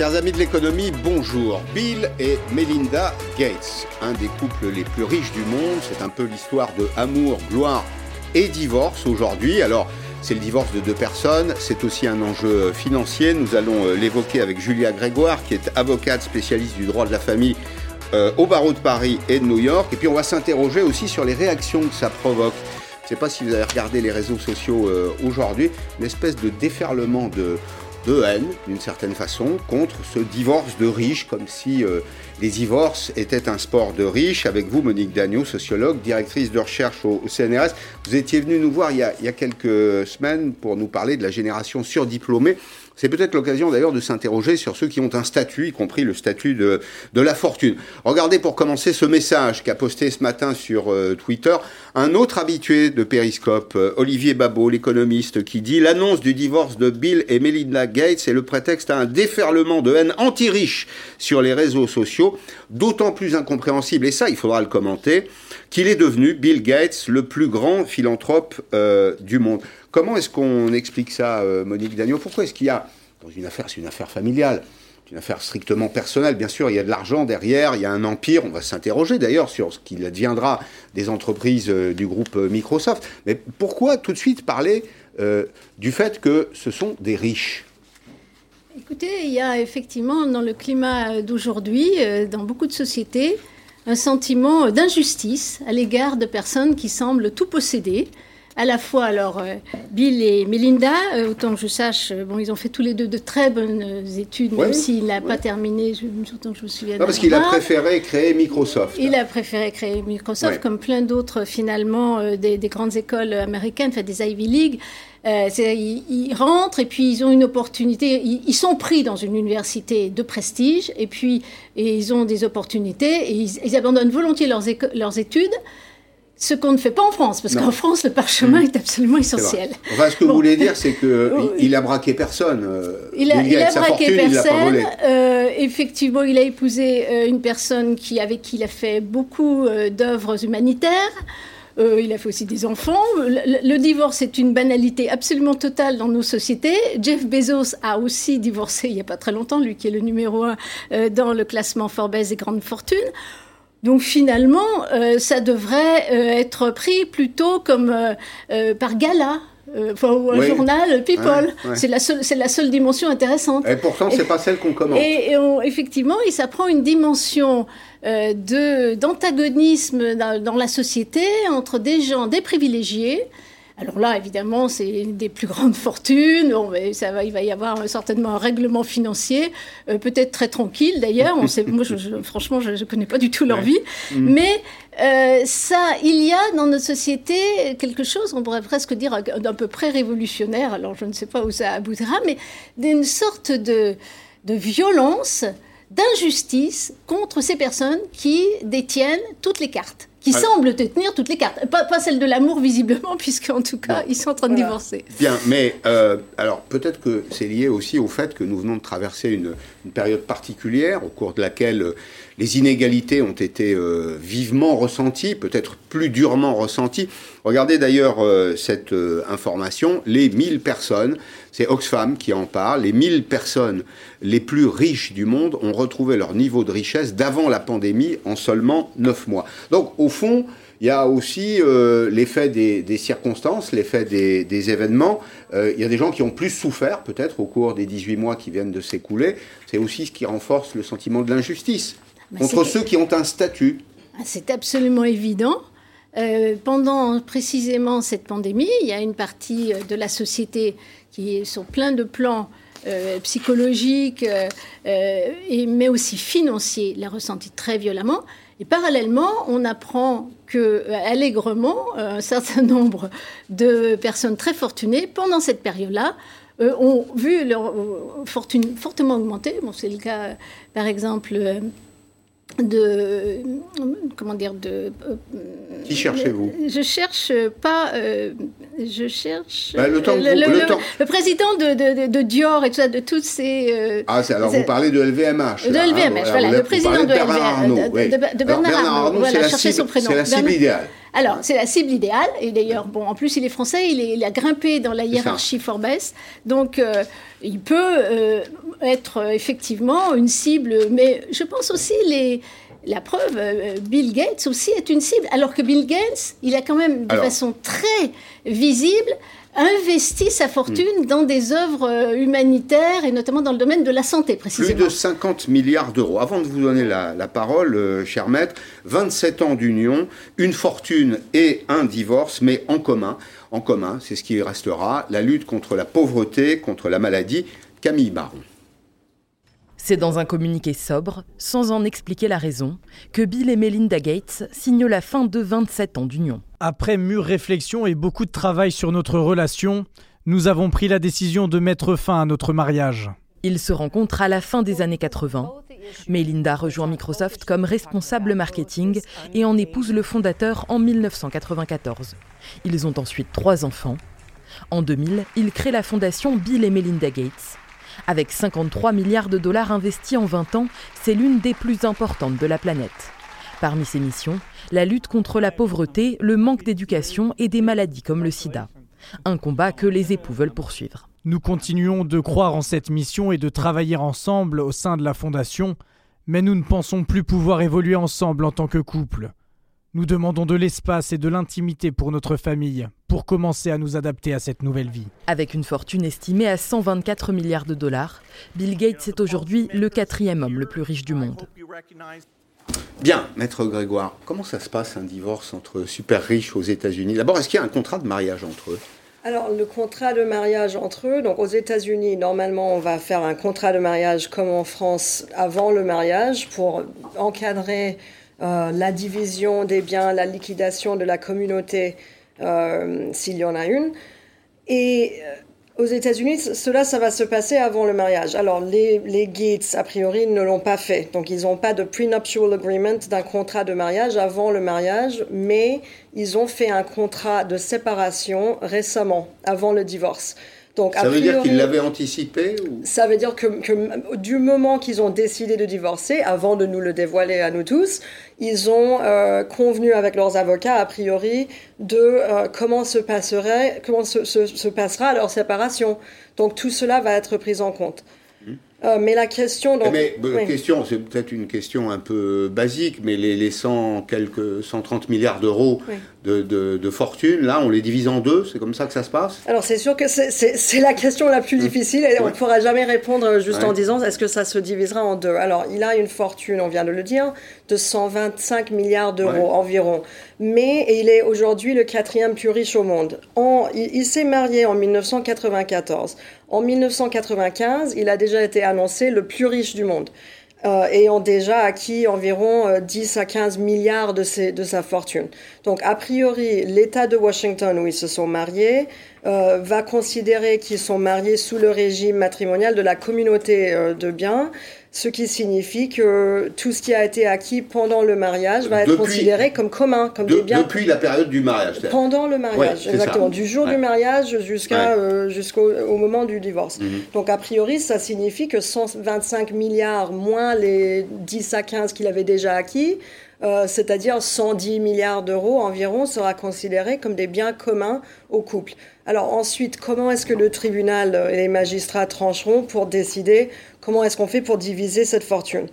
Chers amis de l'économie, bonjour. Bill et Melinda Gates, un des couples les plus riches du monde. C'est un peu l'histoire de amour, gloire et divorce aujourd'hui. Alors, c'est le divorce de deux personnes, c'est aussi un enjeu financier. Nous allons euh, l'évoquer avec Julia Grégoire, qui est avocate spécialiste du droit de la famille euh, au barreau de Paris et de New York. Et puis on va s'interroger aussi sur les réactions que ça provoque. Je ne sais pas si vous avez regardé les réseaux sociaux euh, aujourd'hui, une espèce de déferlement de, de haine, d'une certaine façon, contre ce divorce de riches, comme si euh, les divorces étaient un sport de riches. Avec vous, Monique Dagneau, sociologue, directrice de recherche au, CNRS, vous étiez venu nous voir il y, a, quelques semaines pour nous parler de la génération surdiplômée. C'est peut-être l'occasion d'ailleurs de s'interroger sur ceux qui ont un statut, y compris le statut de, de la fortune. Regardez pour commencer ce message qu'a posté ce matin sur euh, Twitter un autre habitué de Périscope, euh, Olivier Babot, l'économiste, qui dit l'annonce du divorce de Bill et Melinda Gates est le prétexte à un déferlement de haine anti-riche sur les réseaux sociaux, d'autant plus incompréhensible, et ça il faudra le commenter, qu'il est devenu, Bill Gates, le plus grand philanthrope euh, du monde. Comment est-ce qu'on explique ça, euh, Monique Dagneau? Pourquoi est-ce qu'il y a, dans une affaire, c'est une affaire familiale, une affaire strictement personnelle. Bien sûr, il y a de l'argent derrière, il y a un empire. On va s'interroger d'ailleurs sur ce qu'il adviendra des entreprises euh, du groupe euh, Microsoft. Mais pourquoi tout de suite parler du fait que ce sont des riches? Écoutez, il y a effectivement dans le climat d'aujourd'hui, dans beaucoup de sociétés, un sentiment d'injustice à l'égard de personnes qui semblent tout posséder, à la fois alors euh, Bill et Melinda, euh, autant que je sache, euh, bon, ils ont fait tous les deux de très bonnes études, même s'il n'a pas terminé, je, autant que je me souviens. Non, parce qu'il a préféré créer Microsoft. Il a préféré créer Microsoft, comme plein d'autres finalement des, des, grandes écoles américaines, enfin des Ivy League. Euh, ils, ils, rentrent et puis ils ont une opportunité. Ils, ils, sont pris dans une université de prestige et puis et ils ont des opportunités et ils, ils abandonnent volontiers leurs, leurs études ce qu'on ne fait pas en France, parce qu'en France, le parchemin mmh. est absolument essentiel. Enfin, ce que bon. vous voulez dire, c'est qu'il il a braqué personne. Il a, il a braqué fortune, personne. Il euh, effectivement, il a épousé euh, une personne qui, avec qui il a fait beaucoup euh, d'œuvres humanitaires. Euh, il a fait aussi des enfants. Le, le, divorce est une banalité absolument totale dans nos sociétés. Jeff Bezos a aussi divorcé il n'y a pas très longtemps, lui qui est le numéro un euh, dans le classement Forbes des grandes fortunes. Donc finalement, euh, ça devrait euh, être pris plutôt comme euh, par gala. Enfin, ou un oui. journal People. Ouais, ouais. C'est la, seule, la seule dimension intéressante. Et pourtant, c'est pas celle qu'on commente. Et, et on, effectivement, et ça prend une dimension de d'antagonisme dans, dans, la société entre des gens, des privilégiés, alors là, évidemment, c'est des plus grandes fortunes. Bon, ça va, il va y avoir certainement un règlement financier, euh, peut-être très tranquille d'ailleurs. moi, je, je, franchement, je ne connais pas du tout leur ouais. vie. Mmh. Mais euh, ça, il y a dans notre société quelque chose, on pourrait presque dire, d'un peu près révolutionnaire. Alors, je ne sais pas où ça aboutira, mais d'une sorte de, de violence, d'injustice contre ces personnes qui détiennent toutes les cartes qui ah. semblent tenir toutes les cartes. Pas, pas celle de l'amour, visiblement, puisqu'en tout cas, non. ils sont en train de divorcer. Bien, mais euh, alors peut-être que c'est lié aussi au fait que nous venons de traverser une, une, période particulière au cours de laquelle euh, les inégalités ont été euh, vivement ressenties, peut-être plus durement ressenties. Regardez d'ailleurs euh, cette euh, information, les 1000 personnes, c'est Oxfam qui en parle, les 1000 personnes les plus riches du monde ont retrouvé leur niveau de richesse d'avant la pandémie en seulement 9 mois. Donc au fond, il y a aussi euh, l'effet des, des, circonstances, l'effet des, des, événements. Euh, il y a des gens qui ont plus souffert, peut-être, au cours des 18 mois qui viennent de s'écouler. C'est aussi ce qui renforce le sentiment de l'injustice contre ceux qui ont un statut. Ah, c'est absolument évident. Euh, pendant précisément cette pandémie, il y a une partie de la société qui sur plein de plans euh, psychologiques, euh, mais aussi financiers, l'a ressenti très violemment. Et parallèlement, on apprend que allègrement, un certain nombre de personnes très fortunées, pendant cette période-là, euh, ont vu leur fortune fortement augmenter. Bon, c'est le cas, par exemple, de comment dire de qui cherchez-vous? je cherche pas euh, je cherche bah, le, temps le, vous, le, le, temps. le président de, de, de, Dior et tout ça de toutes ces euh, ah c'est alors vous parlez de LVMH de LVMH hein, voilà, le président de, Bernard Arnault, oui. de, Bernard, Bernard Arnault voilà, c'est la, cible, son prénom. la cible idéale Alors, c'est la cible idéale. Et d'ailleurs, bon, en plus, il est français, il, a grimpé dans la hiérarchie Forbes. Donc, euh, il peut euh, être effectivement une cible. Mais je pense aussi les. La preuve, euh, Bill Gates aussi est une cible, alors que Bill Gates, il a quand même de façon très visible investi sa fortune dans des œuvres euh, humanitaires et notamment dans le domaine de la santé précisément. Plus de 50 milliards d'euros. Avant de vous donner la, parole, euh, cher maître, 27 ans d'union, une fortune et un divorce, mais en commun. En commun, c'est ce qui restera, la lutte contre la pauvreté, contre la maladie. Camille Baron. C'est dans un communiqué sobre, sans en expliquer la raison, que Bill et Melinda Gates signent la fin de 27 ans d'union. Après mûre réflexion et beaucoup de travail sur notre relation, nous avons pris la décision de mettre fin à notre mariage. Ils se rencontrent à la fin des années 80. Melinda rejoint Microsoft comme responsable marketing et en épouse le fondateur en 1994. Ils ont ensuite trois enfants. En 2000, ils créent la fondation Bill et Melinda Gates. Avec 53 milliards de dollars investis en 20 ans, c'est l'une des plus importantes de la planète. Parmi ses missions, la lutte contre la pauvreté, le manque d'éducation et des maladies comme le sida. Un combat que les époux veulent poursuivre. Nous continuons de croire en cette mission et de travailler ensemble au sein de la Fondation, mais nous ne pensons plus pouvoir évoluer ensemble en tant que couple. Nous demandons de l'espace et de l'intimité pour notre famille, pour commencer à nous adapter à cette nouvelle vie. Avec une fortune estimée à 124 milliards de dollars, Bill Gates est aujourd'hui le quatrième homme le plus riche du monde. Bien, maître Grégoire, comment ça se passe un divorce entre super riches aux États-Unis? D'abord, est-ce qu'il y a un contrat de mariage entre eux? Alors, le contrat de mariage entre eux, donc aux États-Unis, normalement, on va faire un contrat de mariage comme en France avant le mariage pour encadrer euh, la division des biens, la liquidation de la communauté, euh, s'il y en a une. Et euh, aux États-Unis, cela, ça va se passer avant le mariage. Alors, les, les Gates, a priori, ne l'ont pas fait. Donc, ils n'ont pas de prenuptial agreement d'un contrat de mariage avant le mariage, mais ils ont fait un contrat de séparation récemment, avant le divorce ça veut dire qu'ils l'avaient anticipé Ça veut dire que, du moment qu'ils ont décidé de divorcer, avant de nous le dévoiler à nous tous, ils ont euh, convenu avec leurs avocats, a priori, de euh, comment se passerait, comment se, se, passera leur séparation. Donc tout cela va être pris en compte. Euh, mais la question. Donc, mais question, c'est peut-être une question un peu basique, mais les, les 100, quelques 130 milliards d'euros de, de, fortune, là, on les divise en deux, c'est comme ça que ça se passe? Alors c'est sûr que c'est la question la plus mmh. difficile et on ne pourra jamais répondre juste en disant est-ce que ça se divisera en deux? Alors il a une fortune, on vient de le dire, de 125 milliards d'euros environ, mais il est aujourd'hui le quatrième plus riche au monde. En, il s'est marié en 1994. En 1995, il a déjà été annoncé le plus riche du monde. Euh, ayant déjà acquis environ 10 euh, à 15 milliards de, de sa fortune. Donc, a priori, l'État de Washington, où ils se sont mariés, euh, va considérer qu'ils sont mariés sous le régime matrimonial de la communauté de biens ce qui signifie que tout ce qui a été acquis pendant le mariage va être considéré comme commun, comme des biens. Depuis la période du mariage. Pendant le mariage, exactement. Du jour du mariage jusqu'à euh, jusqu'au au moment du divorce. Mhm. Donc a priori, ça signifie que 125 milliards moins les 10 à 15 qu'il avait déjà acquis, euh, c'est-à-dire 110 milliards d'euros environ, sera considéré comme des biens communs au couple. Alors ensuite, comment est-ce que le tribunal et les magistrats trancheront pour décider comment est-ce qu'on fait pour diviser cette fortune?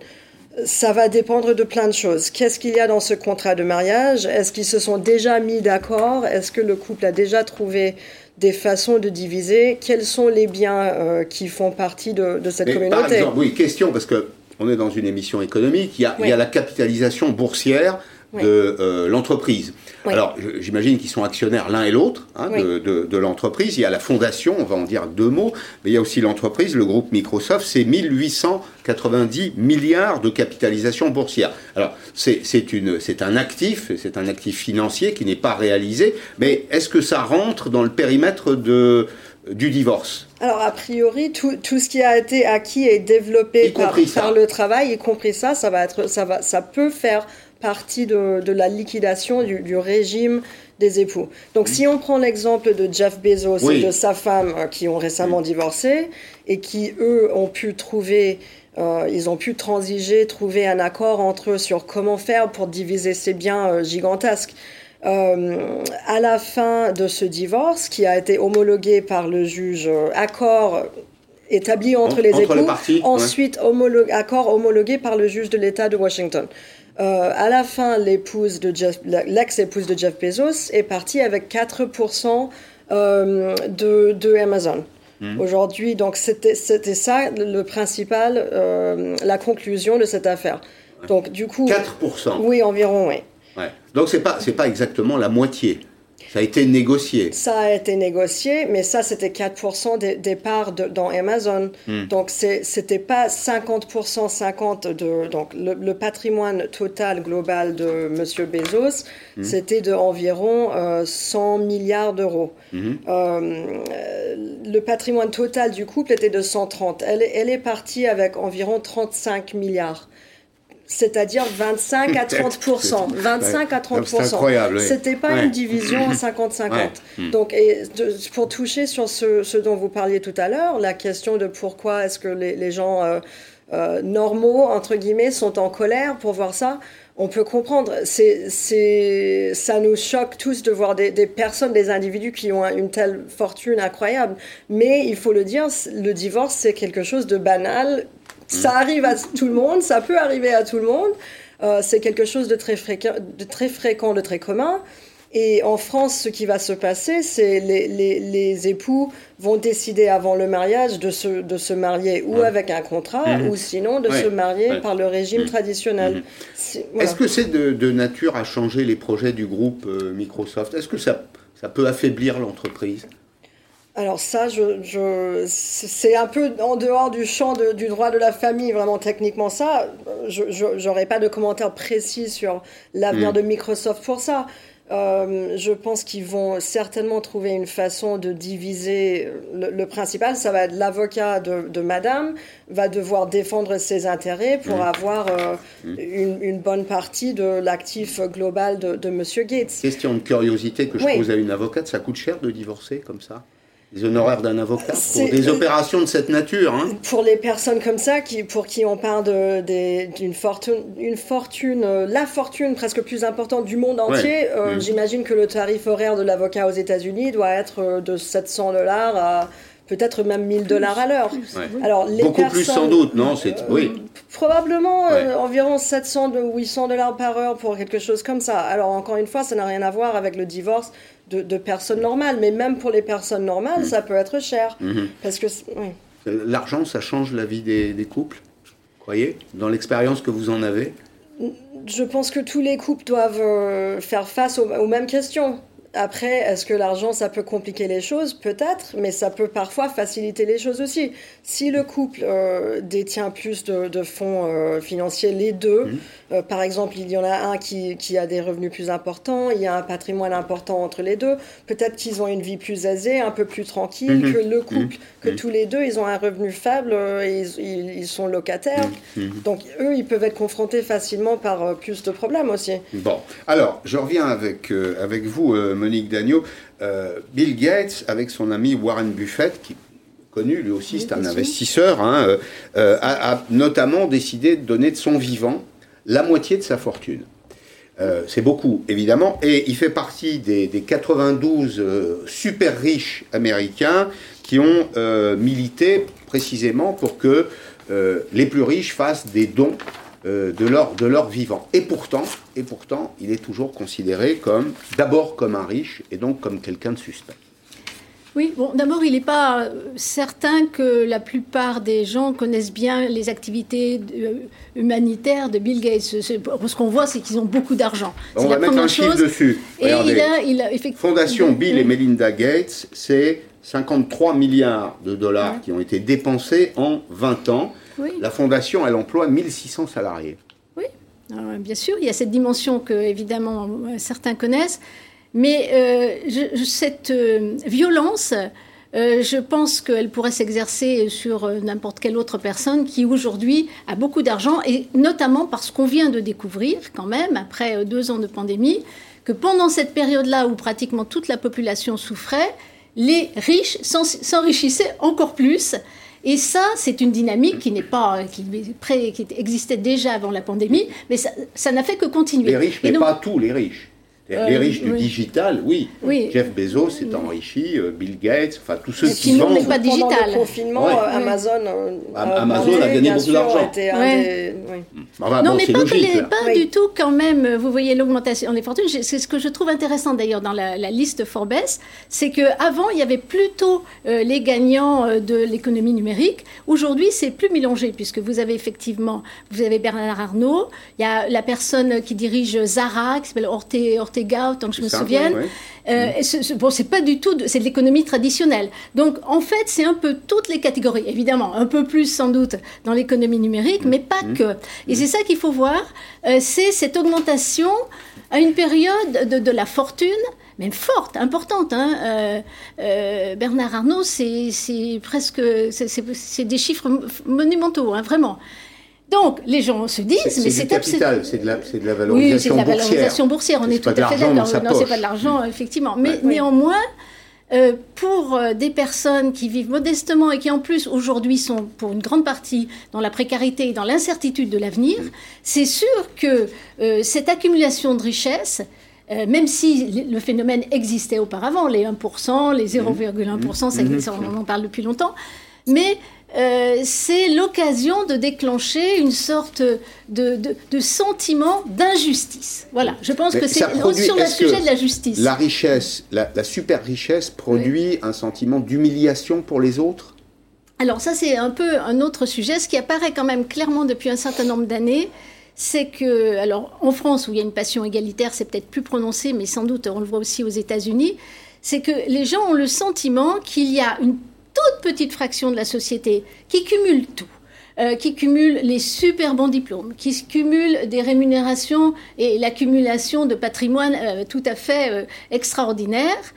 Ça va dépendre de plein de choses. Qu'est-ce qu'il y a dans ce contrat de mariage? Est-ce qu'ils se sont déjà mis d'accord? Est-ce que le couple a déjà trouvé des façons de diviser? Quels sont les biens euh, qui font partie de, cette communauté Par exemple, oui, question, parce que on est dans une émission économique, il y a, il y a la capitalisation boursière de euh, l'entreprise. Alors, j'imagine qu'ils sont actionnaires l'un et l'autre hein, de, de, l'entreprise. Il y a la fondation, on va en dire deux mots, mais il y a aussi l'entreprise, le groupe Microsoft, c'est 1890 milliards de capitalisation boursière. Alors, c'est un actif, c'est un actif financier qui n'est pas réalisé, mais est-ce que ça rentre dans le périmètre de, du divorce. Alors, a priori, tout, tout, ce qui a été acquis et développé par, par, le travail, y compris ça, ça, va être, ça, va, ça peut faire partie de, de la liquidation du, du, régime des époux. Donc si on prend l'exemple de Jeff Bezos et de sa femme euh, qui ont récemment divorcé et qui, eux, ont pu trouver, euh, ils ont pu transiger, trouver un accord entre eux sur comment faire pour diviser ces biens euh, gigantesques. À la fin de ce divorce, qui a été homologué par le juge accord établi entre les époux, ensuite accord homologué par le juge de l'État de Washington. Euh, à la fin, l'épouse de l'ex-épouse de Jeff Bezos est partie avec 4% euh, de, de, Amazon. Hmm. Aujourd'hui, donc c'était ça le principal, euh, la conclusion de cette affaire. Donc du coup, 4%. Oui, environ, oui. Donc c'est pas c'est pas exactement la moitié. Ça a été négocié. Ça a été négocié, mais ça, c'était 4% des, parts dans Amazon. Hmm. Donc, ce n'était pas 50%, 50% de. Donc, le, patrimoine total global de M. Bezos, hmm. c'était d'environ 100 euh, milliards d'euros. Euh, le patrimoine total du couple était de 130. Elle, elle est partie avec environ 35 milliards c'est-à-dire 25 à 30% 25 à 30 C'est incroyable. C'était pas une division 50-50. Hmm. Donc, et pour toucher sur ce, dont vous parliez tout à l'heure, la question de pourquoi est-ce que les, gens euh, euh, normaux entre guillemets sont en colère pour voir ça. On peut comprendre, c'est, ça nous choque tous de voir des, des, personnes, des individus qui ont une telle fortune incroyable. Mais il faut le dire, le divorce, c'est quelque chose de banal ça arrive à tout le monde, ça peut arriver à tout le monde. Euh, c'est quelque chose de très, fréquent, de très fréquent, de très commun. Et en France, ce qui va se passer, c'est les, les, les, époux vont décider avant le mariage de se, de se marier ou avec un contrat, mhm. ou sinon de se marier par le régime mhm. traditionnel. Mhm. Est-ce que c'est de, de, nature à changer les projets du groupe euh, Microsoft? Est-ce que ça, ça peut affaiblir l'entreprise? Alors ça, je, c'est un peu en dehors du champ du droit de la famille, vraiment techniquement ça. Je n'aurai pas de commentaire précis sur l'avenir mm. de Microsoft pour ça. Euh, je pense qu'ils vont certainement trouver une façon de diviser le, principal. Ça va être l'avocat de, madame va devoir défendre ses intérêts pour mm. avoir euh, mm. une, bonne partie de l'actif global de, Monsieur Gates. Question de curiosité que je pose à une avocate, ça coûte cher de divorcer comme ça? Les honoraires d'un avocat pour des opérations de cette nature. Hein. Pour les personnes comme ça, qui, pour qui on parle d'une fortune, une fortune euh, la fortune presque plus importante du monde entier, euh, mm. j'imagine que le tarif horaire de l'avocat aux États-Unis doit être euh, de 700 dollars à peut-être même 1000 dollars à l'heure. Alors les Beaucoup plus sans doute, non oui. Probablement environ 700 ou 800 dollars par heure pour quelque chose comme ça. Alors encore une fois, ça n'a rien à voir avec le divorce de, personnes normales. Mais même pour les personnes normales, mm. ça peut être cher. Mm-hmm. Parce que L'argent, ça change la vie des, couples, croyez Dans l'expérience que vous en avez? Je pense que tous les couples doivent euh, faire face aux mêmes questions. Après, est-ce que l'argent, ça peut compliquer les choses? Peut-être, mais ça peut parfois faciliter les choses aussi. Si le couple euh, détient plus de, fonds euh, financiers, les deux, mmh. euh, par exemple, il y en a un qui, qui, a des revenus plus importants, il y a un patrimoine important entre les deux, peut-être qu'ils ont une vie plus aisée, un peu plus tranquille mmh. que le couple, mmh. que tous les deux, ils ont un revenu faible, et ils, ils, sont locataires. Donc, eux, ils peuvent être confrontés facilement par plus de problèmes aussi. Bon, alors, je reviens avec, avec vous, Monique Dagneau, euh, Bill Gates, avec son ami Warren Buffett, qui connu lui aussi, c'est un investisseur, hein, euh, euh, a, notamment décidé de donner de son vivant la moitié de sa fortune. c'est beaucoup, évidemment, et il fait partie des, 92 super riches américains qui ont milité précisément pour que les plus riches fassent des dons euh, de, leur, de leur vivant. Et pourtant, et pourtant, il est toujours considéré comme d'abord comme un riche et donc comme quelqu'un de suspect. Oui, bon, d'abord, il n'est pas euh, certain que la plupart des gens connaissent bien les activités euh, humanitaires de Bill Gates. Ce qu'on voit, c'est qu'ils ont beaucoup d'argent. On va mettre un chiffre dessus. Et il a, il a effectivement... Fondation Bill et Melinda Gates, c'est 53 milliards de dollars qui ont été dépensés en 20 ans. La fondation, elle emploie 1600 salariés. Oui, bien sûr, il y a cette dimension que, évidemment, certains connaissent. Mais euh, cette euh, violence, euh, je pense qu'elle pourrait s'exercer sur n'importe quelle autre personne qui aujourd'hui a beaucoup d'argent, et notamment parce qu'on vient de découvrir, quand même, après deux ans de pandémie, que pendant cette période-là où pratiquement toute la population souffrait, les riches s'enrichissaient encore plus et ça, c'est une dynamique qui n'est pas qui, qui, existait déjà avant la pandémie, mais ça n'a fait que continuer. Les riches, mais pas tous les riches. Les riches du digital, oui. Jeff Bezos s'est enrichi, Bill Gates, enfin tous ceux qui vendent. n'est pas digital. Pendant le confinement, Amazon, Amazon a gagné beaucoup d'argent. non, mais pas, pas du tout quand même. Vous voyez l'augmentation des fortunes. C'est ce que je trouve intéressant d'ailleurs dans la, liste Forbes, c'est que avant il y avait plutôt les gagnants de l'économie numérique. Aujourd'hui, c'est plus mélangé puisque vous avez effectivement, vous avez Bernard Arnault, il y a la personne qui dirige Zara, qui s'appelle Ortega, autant que je me souvienne. Euh, bon, c'est pas du tout, c'est de l'économie traditionnelle. Donc, en fait, c'est un peu toutes les catégories. Évidemment, un peu plus sans doute dans l'économie numérique, mais pas mmh. que. Et c'est ça qu'il faut voir, euh, c'est cette augmentation à une période de, la fortune, même forte, importante. Hein. Euh, Bernard Arnault, c'est presque, c'est des chiffres monumentaux, hein, vraiment. Donc, les gens se disent, mais c'est capital, c'est de, la, de la valorisation boursière. Oui, c'est de la valorisation boursière, on est, tout à fait d'accord. Non, c'est pas de l'argent, mm. effectivement. Mais néanmoins, euh, pour euh, des personnes qui vivent modestement et qui en plus aujourd'hui sont pour une grande partie dans la précarité et dans l'incertitude de l'avenir, mm. c'est sûr que euh, cette accumulation de richesses, même si le phénomène existait auparavant, les 1%, les 0,1%, ça, mm. on en parle depuis longtemps, mais euh, c'est l'occasion de déclencher une sorte de, sentiment d'injustice. Voilà, je pense que c'est sur le sujet de la justice. La richesse, la, super richesse produit un sentiment d'humiliation pour les autres? Alors ça, c'est un peu un autre sujet. Ce qui apparaît quand même clairement depuis un certain nombre d'années, c'est que, alors en France, où il y a une passion égalitaire, c'est peut-être plus prononcé, mais sans doute on le voit aussi aux États-Unis, c'est que les gens ont le sentiment qu'il y a une toute petite fraction de la société qui cumule tout. Euh, qui cumule les super bons diplômes, qui cumule des rémunérations et l'accumulation de patrimoine euh, tout à fait euh, extraordinaire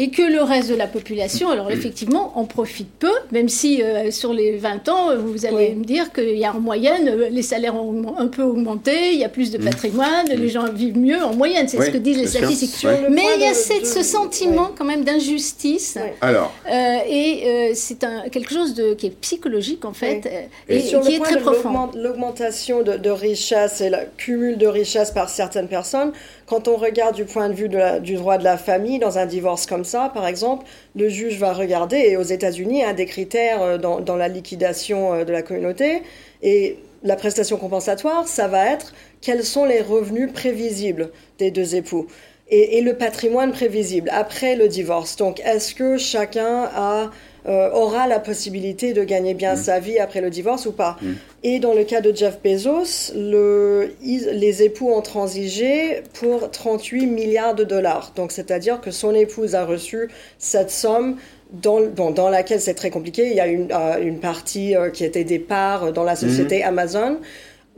et que le reste de la population, alors effectivement, en profite peu, même si euh, sur les 20 ans, vous allez me dire qu'il y a en moyenne, euh, les salaires ont un peu augmenté, il y a plus de mm. patrimoine, mm. les gens vivent mieux en moyenne, c'est ce que disent les statistiques. Mais il y a ce sentiment quand même d'injustice. Alors. Euh, et c'est quelque chose de, qui est psychologique en fait, et, qui est très profond. L'augmentation de, de richesse et le cumul de richesse par certaines personnes, quand on regarde du point de vue du droit de la famille, dans un divorce comme ça, par exemple, le juge va regarder, et aux États-Unis, un des critères euh, dans, la liquidation euh, de la communauté, et la prestation compensatoire, ça va être quels sont les revenus prévisibles des deux époux. Et, et, le patrimoine prévisible après le divorce. Donc, est-ce que chacun a euh, aura la possibilité de gagner bien mm. sa vie après le divorce ou pas. Mm. Et dans le cas de Jeff Bezos, le, les époux ont transigé pour 38 milliards de dollars. Donc, c'est-à-dire que son épouse a reçu cette somme dans, dans laquelle c'est très compliqué. Il y a une, euh, une partie euh, qui était des parts dans la société mm. Amazon.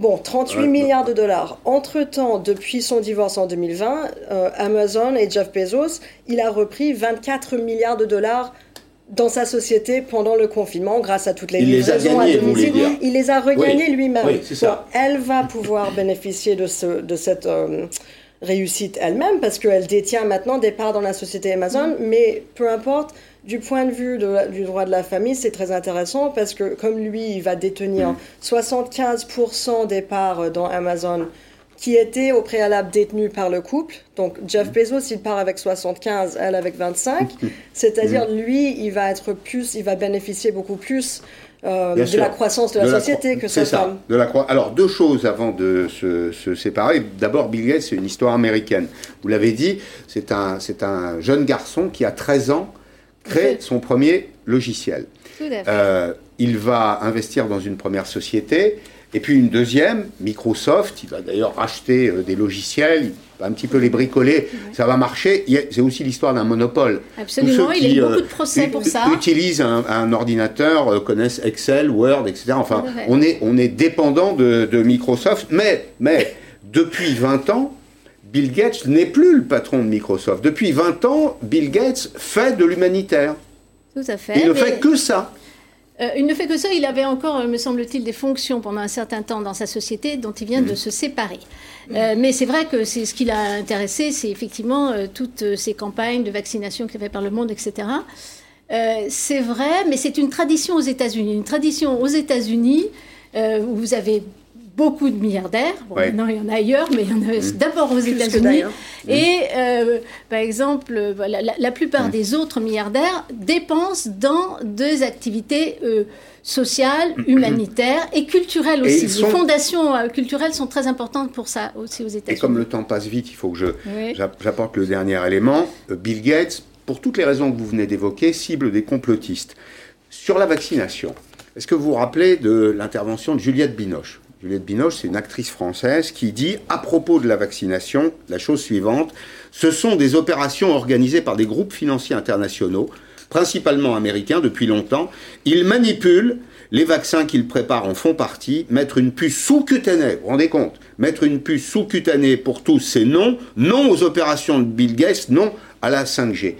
Bon, 38 milliards de dollars. Entre-temps, depuis son divorce en 2020, Amazon et Jeff Bezos, il a repris 24 milliards de dollars dans sa société pendant le confinement grâce à toutes les il livraisons les a gagnés, à Il les a regagnés lui-même. elle va pouvoir bénéficier de, ce, de cette euh, réussite elle-même parce qu'elle détient maintenant des parts dans la société Amazon, mm. mais peu importe. Du point de vue du droit de la famille, c'est très intéressant parce que comme lui, il va détenir 75% mm. des parts dans Amazon qui était au préalable détenu par le couple. Donc Jeff mm. Bezos, il part avec 75, elle avec 25. C'est-à-dire, mm. lui, il va être plus, il va bénéficier beaucoup plus euh, de la croissance de la, société que sa femme. De la Alors, deux choses avant de se, séparer. D'abord, Bill Gates, c'est une histoire américaine. Vous l'avez dit, c'est un, un jeune garçon qui, a 13 ans, crée son premier logiciel. Euh, il va investir dans une première société et puis une deuxième, Microsoft, il va d'ailleurs racheter euh, des logiciels, il va un petit peu les bricoler, ça va marcher. C'est aussi l'histoire d'un monopole. Absolument, il y a beaucoup de procès pour ça. utilisent un, ordinateur, euh, connaissent Excel, Word, etc. Enfin, on est, on est dépendant de, Microsoft, mais, mais depuis 20 ans, Bill Gates n'est plus le patron de Microsoft. Depuis 20 ans, Bill Gates fait de l'humanitaire. Tout à fait. Il ne fait que ça. Euh, il ne fait que ça, il avait encore, euh, me semble-t-il, des fonctions pendant un certain temps dans sa société dont il vient de mhm. se séparer. Euh, mais c'est vrai que c'est ce qui l'a intéressé, c'est effectivement toutes ces campagnes de vaccination qu'il fait par le monde, etc. c'est vrai, mais c'est une tradition aux États-Unis. Une tradition aux États-Unis où vous avez beaucoup de milliardaires. Bon, Maintenant, il y en a ailleurs, mais il y en a mm. d'abord aux États-Unis. Et euh, par exemple, euh, la, plupart mm. des autres milliardaires dépensent dans des activités euh, sociales, humanitaires et culturelles aussi. Les fondations culturelles sont très importantes pour ça aussi aux États-Unis. Et comme le temps passe vite, il faut que je, j'apporte le dernier élément. Bill Gates, pour toutes les raisons que vous venez d'évoquer, cible des complotistes. Sur la vaccination, est-ce que vous vous rappelez de l'intervention de Juliette Binoche? Juliette Binoche, c'est une actrice française qui dit à propos de la vaccination la chose suivante ce sont des opérations organisées par des groupes financiers internationaux, principalement américains depuis longtemps. Ils manipulent les vaccins qu'ils préparent en font partie. Mettre une puce sous-cutanée, vous vous rendez compte? Mettre une puce sous-cutanée pour tous, c'est non. Non aux opérations de Bill Gates, non à la 5G.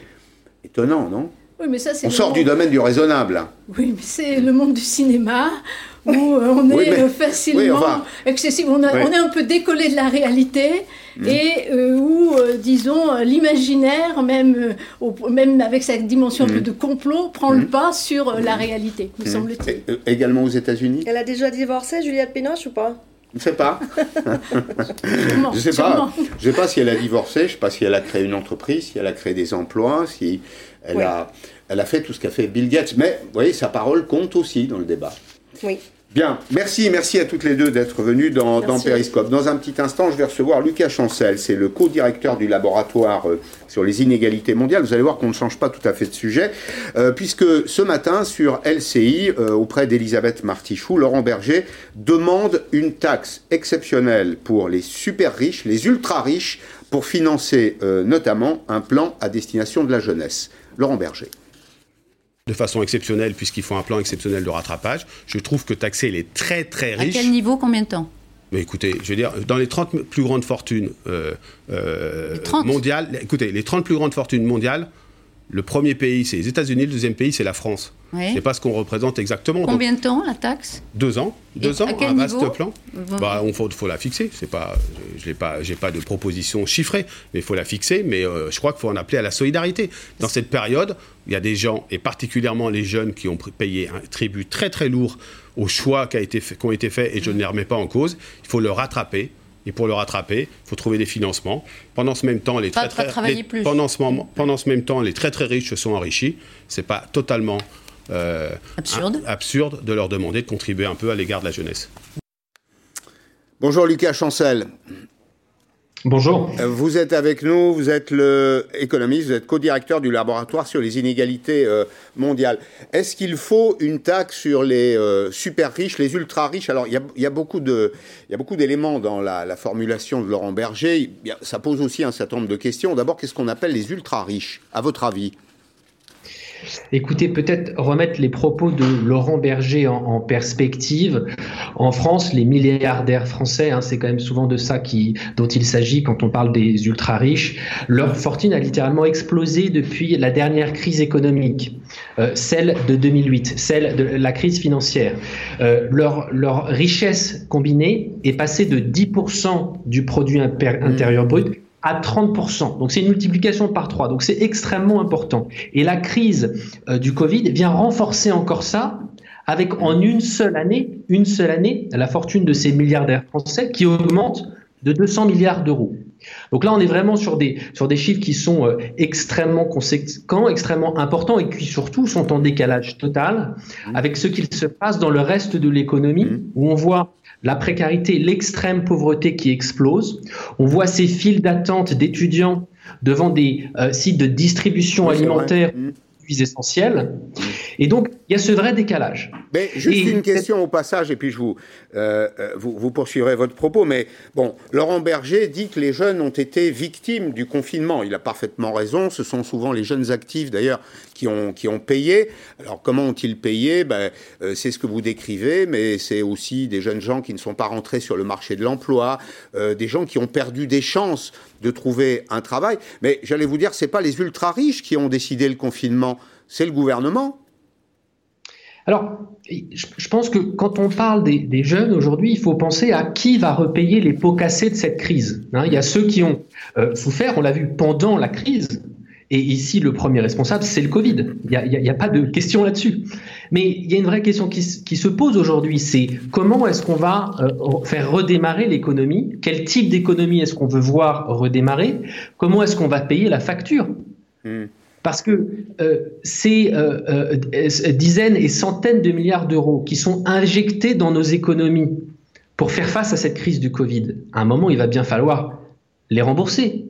Étonnant, non? Oui, mais ça, On sort du domaine du raisonnable. Oui, mais c'est le monde du cinéma où euh, on est facilement excessif, on, est un peu décollé de la réalité mm. et euh, où, euh, disons, l'imaginaire, même, même avec sa dimension un peu mm. de complot, prend le mm. pas sur la réalité, me semble-t-il. Également aux États-Unis? Elle a déjà divorcé, Juliette Pénoche, ou pas? Je ne sais pas. je ne sais pas. Je sais pas si elle a divorcé, je ne sais pas si elle a créé une entreprise, si elle a créé des emplois, si elle, a, elle a fait tout ce qu'a fait Bill Gates. Mais vous voyez, sa parole compte aussi dans le débat. Oui. Bien, merci, merci à toutes les deux d'être venues dans, dans, Periscope. Dans un petit instant, je vais recevoir Lucas Chancel, c'est le co-directeur du laboratoire euh, sur les inégalités mondiales. Vous allez voir qu'on ne change pas tout à fait de sujet, euh, puisque ce matin, sur LCI, euh, auprès d'Elisabeth Martichoux, Laurent Berger demande une taxe exceptionnelle pour les super riches, les ultra riches, pour financer notamment un plan à destination de la jeunesse. Laurent Berger de façon exceptionnelle, puisqu'ils font un plan exceptionnel de rattrapage. Je trouve que taxer les très très riches. À quel niveau, combien de temps? Mais écoutez, je veux dire, dans les 30 plus grandes fortunes euh, euh, mondiales, écoutez, les 30 plus grandes fortunes mondiales, le premier pays, c'est les États-Unis, le deuxième pays, c'est la France. Oui. C'est pas ce qu'on représente exactement. Combien de temps la taxe? Deux ans. Deux ans, un vaste plan. Bah, il faut, la fixer. C'est pas, je n'ai pas, j'ai pas de proposition chiffrée, mais il faut la fixer. Mais euh, je crois qu'il faut en appeler à la solidarité. Dans cette période, il y a des gens, et particulièrement les jeunes, qui ont payé un tribut très très lourd aux choix qui, a été qui ont été faits, et je ne les remets pas en cause. Il faut le rattraper. Et pour le rattraper, il faut trouver des financements. Pendant ce même temps, les très, très, pendant, ce moment, pendant ce même temps, les très très riches se sont enrichis. C'est pas totalement euh, absurde. absurde de leur demander de contribuer un peu à l'égard de la jeunesse. Bonjour Lucas Chancel. Bonjour. Euh, vous êtes avec nous, vous êtes le économiste, vous êtes co-directeur du laboratoire sur les inégalités euh, mondiales. Est-ce qu'il faut une taxe sur les euh, super riches, les ultra riches? Alors, il y, a, beaucoup d'éléments dans la, formulation de Laurent Berger. ça pose aussi un certain nombre de questions. D'abord, qu'est-ce qu'on appelle les ultra riches, à votre avis? Écoutez, peut-être remettre les propos de Laurent Berger en, perspective. En France, les milliardaires français, hein, c'est quand même souvent de ça dont il s'agit quand on parle des ultra riches. Leur fortune a littéralement explosé depuis la dernière crise économique, euh, celle de 2008, celle de la crise financière. Euh, leur, leur richesse combinée est passée de 10% du produit intérieur brut à 30%. Donc c'est une multiplication par 3. Donc c'est extrêmement important. Et la crise euh, du Covid vient renforcer encore ça avec en une seule année, une seule année, la fortune de ces milliardaires français qui augmente de 200 milliards d'euros. Donc là, on est vraiment sur des, sur des chiffres qui sont euh, extrêmement conséquents, extrêmement importants et qui surtout sont en décalage total avec ce qu'il se passe dans le reste de l'économie mmh. où on voit la précarité, l'extrême pauvreté qui explose. On voit ces files d'attente d'étudiants devant des euh, sites de distribution alimentaire mmh. essentiels. Et donc, il y a ce vrai décalage. Mais juste une question au passage, et puis je vous, euh, euh, vous, vous, poursuivrez votre propos. Mais bon, Laurent Berger dit que les jeunes ont été victimes du confinement. Il a parfaitement raison. Ce sont souvent les jeunes actifs, d'ailleurs, qui ont, payé. Alors, comment ont-ils payé? Ben, euh, C'est ce que vous décrivez, mais c'est aussi des jeunes gens qui ne sont pas rentrés sur le marché de l'emploi, des gens qui ont perdu des chances de trouver un travail. Mais j'allais vous dire, c'est pas les ultra riches qui ont décidé le confinement, c'est le gouvernement. Alors, je pense que quand on parle des, jeunes aujourd'hui, il faut penser à qui va repayer les pots cassés de cette crise. Hein. il y a ceux qui ont euh, souffert, on l'a vu pendant la crise, Et ici, le premier responsable, c'est le Covid. Il n'y a, pas de question là-dessus. Mais il y a une vraie question qui, se pose aujourd'hui, c'est comment est-ce qu'on va euh, faire redémarrer l'économie? Quel type d'économie est-ce qu'on veut voir redémarrer? Comment est-ce qu'on va payer la facture? Hmm. Parce que euh, ces euh, dizaines et centaines de milliards d'euros qui sont injectés dans nos économies pour faire face à cette crise du Covid, à un moment, il va bien falloir les rembourser.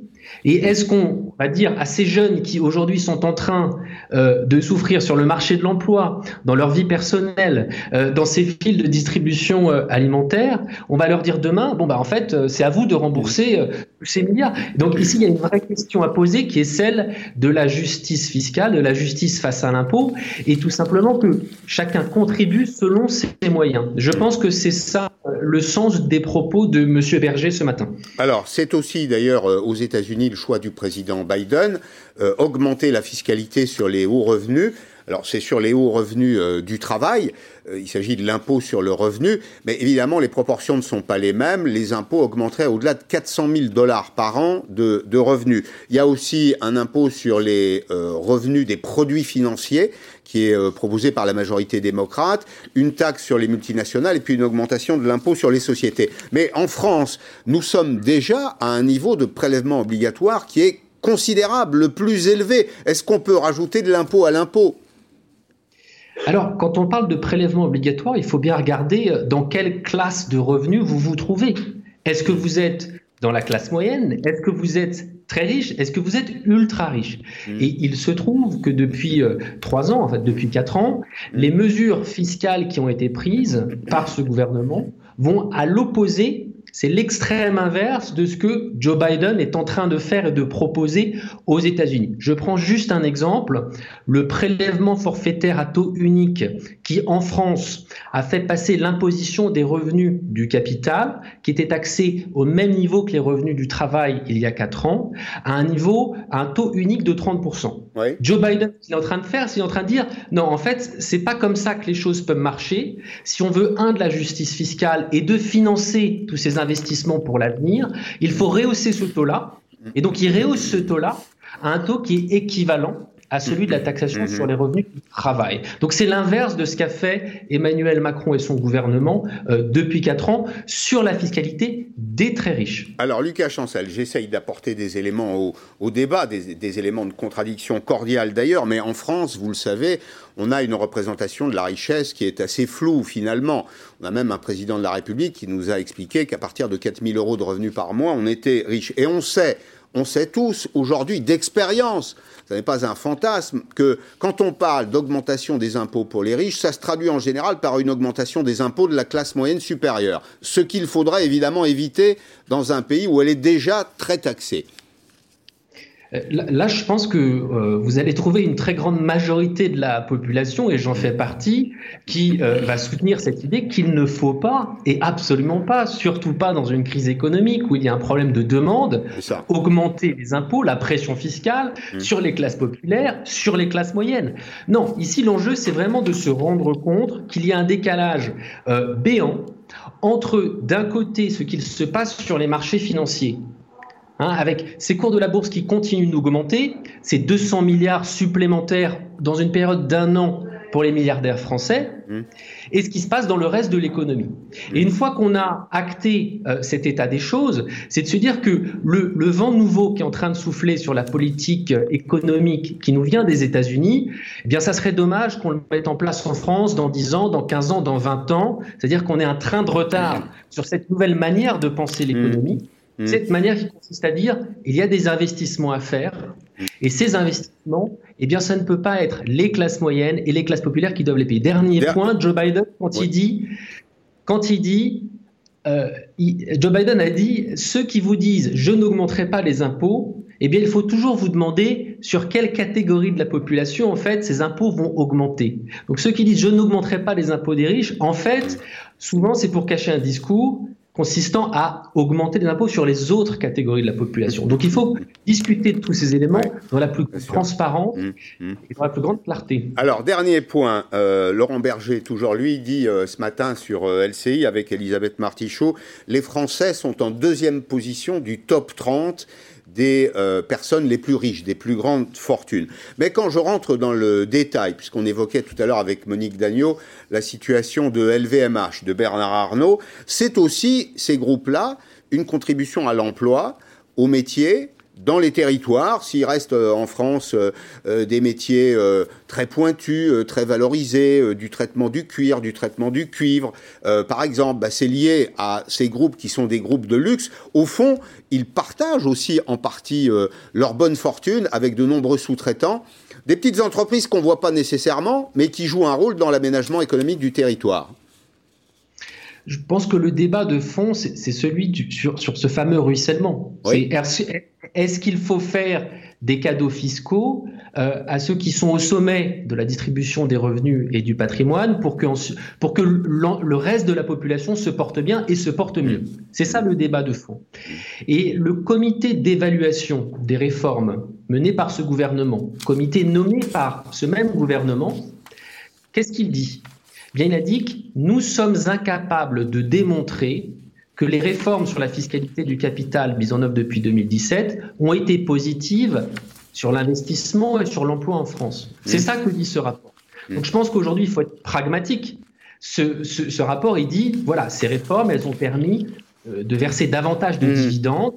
Et est-ce qu'on va dire à ces jeunes qui aujourd'hui sont en train euh, de souffrir sur le marché de l'emploi, dans leur vie personnelle, euh, dans ces fils de distribution euh, alimentaire, on va leur dire demain, bon bah en fait c'est à vous de rembourser ces milliards. Donc ici il y a une vraie question à poser qui est celle de la justice fiscale, de la justice face à l'impôt, et tout simplement que chacun contribue selon ses moyens. Je pense que c'est ça le sens des propos de M. Berger ce matin. Alors c'est aussi d'ailleurs aux États-Unis le choix du président Biden, euh, augmenter la fiscalité sur les hauts revenus. Alors c'est sur les hauts revenus euh, du travail, euh, il s'agit de l'impôt sur le revenu, mais évidemment les proportions ne sont pas les mêmes. Les impôts augmenteraient au-delà de 400 000 dollars par an de, revenus. Il y a aussi un impôt sur les revenus des produits financiers qui est proposé par la majorité démocrate, une taxe sur les multinationales et puis une augmentation de l'impôt sur les sociétés. Mais en France, nous sommes déjà à un niveau de prélèvement obligatoire qui est considérable, le plus élevé. Est-ce qu'on peut rajouter de l'impôt à l'impôt? Alors, quand on parle de prélèvement obligatoire, il faut bien regarder euh, dans quelle classe de revenus vous vous trouvez. Est-ce que vous êtes dans la classe moyenne? Est-ce que vous êtes très riche? Est-ce que vous êtes ultra riche? Mmh. Et il se trouve que depuis euh, trois ans, en fait depuis quatre ans, les mesures fiscales qui ont été prises par ce gouvernement vont à l'opposé c'est l'extrême inverse de ce que Joe Biden est en train de faire et de proposer aux États-Unis. Je prends juste un exemple, le prélèvement forfaitaire à taux unique qui en France a fait passer l'imposition des revenus du capital, qui était taxé au même niveau que les revenus du travail il y a quatre ans, à un niveau, à un taux unique de 30%. Joe Biden, ce qu'il est en train de faire, c'est en train de dire, non, en fait, c'est pas comme ça que les choses peuvent marcher. Si on veut, un, de la justice fiscale et de financer tous ces investissements pour l'avenir, il faut rehausser ce taux-là. Et donc, il rehausse ce taux-là à un taux qui est équivalent à celui de la taxation sur les revenus du travail. Donc c'est l'inverse de ce qu'a fait Emmanuel Macron et son gouvernement euh, depuis quatre ans sur la fiscalité des très riches. Alors Lucas Chancel, j'essaye d'apporter des éléments au, débat, des, des, éléments de contradiction cordiale d'ailleurs, mais en France, vous le savez, on a une représentation de la richesse qui est assez floue finalement. On a même un président de la République qui nous a expliqué qu'à partir de 4000 euros de revenus par mois, on était riche. Et on sait, on sait tous aujourd'hui d'expérience, ce n'est pas un fantasme, que quand on parle d'augmentation des impôts pour les riches, ça se traduit en général par une augmentation des impôts de la classe moyenne supérieure. Ce qu'il faudra évidemment éviter dans un pays où elle est déjà très taxée. Euh, là, je pense que euh, vous allez trouver une très grande majorité de la population, et j'en fais partie, qui euh, va soutenir cette idée qu'il ne faut pas, et absolument pas, surtout pas dans une crise économique où il y a un problème de demande, augmenter les impôts, la pression fiscale mmh. sur les classes populaires, sur les classes moyennes. Non, ici l'enjeu, c'est vraiment de se rendre compte qu'il y a un décalage béant entre, d'un côté, ce qu'il se passe sur les marchés financiers, Hein, avec ces cours de la bourse qui continuent d'augmenter, ces 200 milliards supplémentaires dans une période d'un an pour les milliardaires français, mmh. et ce qui se passe dans le reste de l'économie. Et une fois qu'on a acté euh, cet état des choses, c'est de se dire que le, le, vent nouveau qui est en train de souffler sur la politique économique qui nous vient des États-Unis, eh bien ça serait dommage qu'on le mette en place en France dans 10 ans, dans 15 ans, dans 20 ans, c'est-à-dire qu'on ait un train de retard sur cette nouvelle manière de penser l'économie. Mmh. Mm. Cette manière qui consiste à dire il y a des investissements à faire mm. et ces investissements, eh bien, ça ne peut pas être les classes moyennes et les classes populaires qui doivent les payer. Dernier point, Joe Biden, quand il dit, quand il dit, euh, Joe Biden a dit ceux qui vous disent je n'augmenterai pas les impôts, eh bien, il faut toujours vous demander sur quelle catégorie de la population, en fait, ces impôts vont augmenter. Donc, ceux qui disent je n'augmenterai pas les impôts des riches, en fait, souvent, c'est pour cacher un discours consistant à augmenter les impôts sur les autres catégories de la population. Donc il faut discuter de tous ces éléments dans la plus transparence mmh, mmh. et dans la plus grande clarté. Alors, dernier point, euh, Laurent Berger, toujours lui, dit euh, ce matin sur euh, LCI avec Elisabeth Martichaud, les Français sont en deuxième position du top 30 des euh, personnes les plus riches, des plus grandes fortunes. Mais quand je rentre dans le détail, puisqu'on évoquait tout à l'heure avec Monique Dagneau la situation de LVMH, de Bernard Arnault, c'est aussi ces groupes-là une contribution à l'emploi, au métier, dans les territoires, s'il reste euh, en France euh, euh, des métiers très pointus, très valorisés, du traitement du cuir, du traitement du cuivre, par exemple, bah, c'est lié à ces groupes qui sont des groupes de luxe. Au fond, ils partagent aussi en partie leur bonne fortune avec de nombreux sous-traitants. Des petites entreprises qu'on ne voit pas nécessairement, mais qui jouent un rôle dans l'aménagement économique du territoire. Je pense que le débat de fond, c'est celui sur, ce fameux ruissellement. Est-ce qu'il faut faire des cadeaux fiscaux euh, à ceux qui sont au sommet de la distribution des revenus et du patrimoine pour que, pour que le reste de la population se porte bien et se porte mieux? C'est ça le débat de fond. Et le comité d'évaluation des réformes mené par ce gouvernement, comité nommé par ce même gouvernement, qu'est-ce qu'il dit? Bien, il a dit que nous sommes incapables de démontrer que les réformes sur la fiscalité du capital mises en œuvre depuis 2017 ont été positives sur l'investissement et sur l'emploi en France. C'est mmh. ça que dit ce rapport. Mmh. Donc je pense qu'aujourd'hui, il faut être pragmatique. Ce, rapport, il dit, voilà, ces réformes, elles ont permis euh, de verser davantage de mmh. dividendes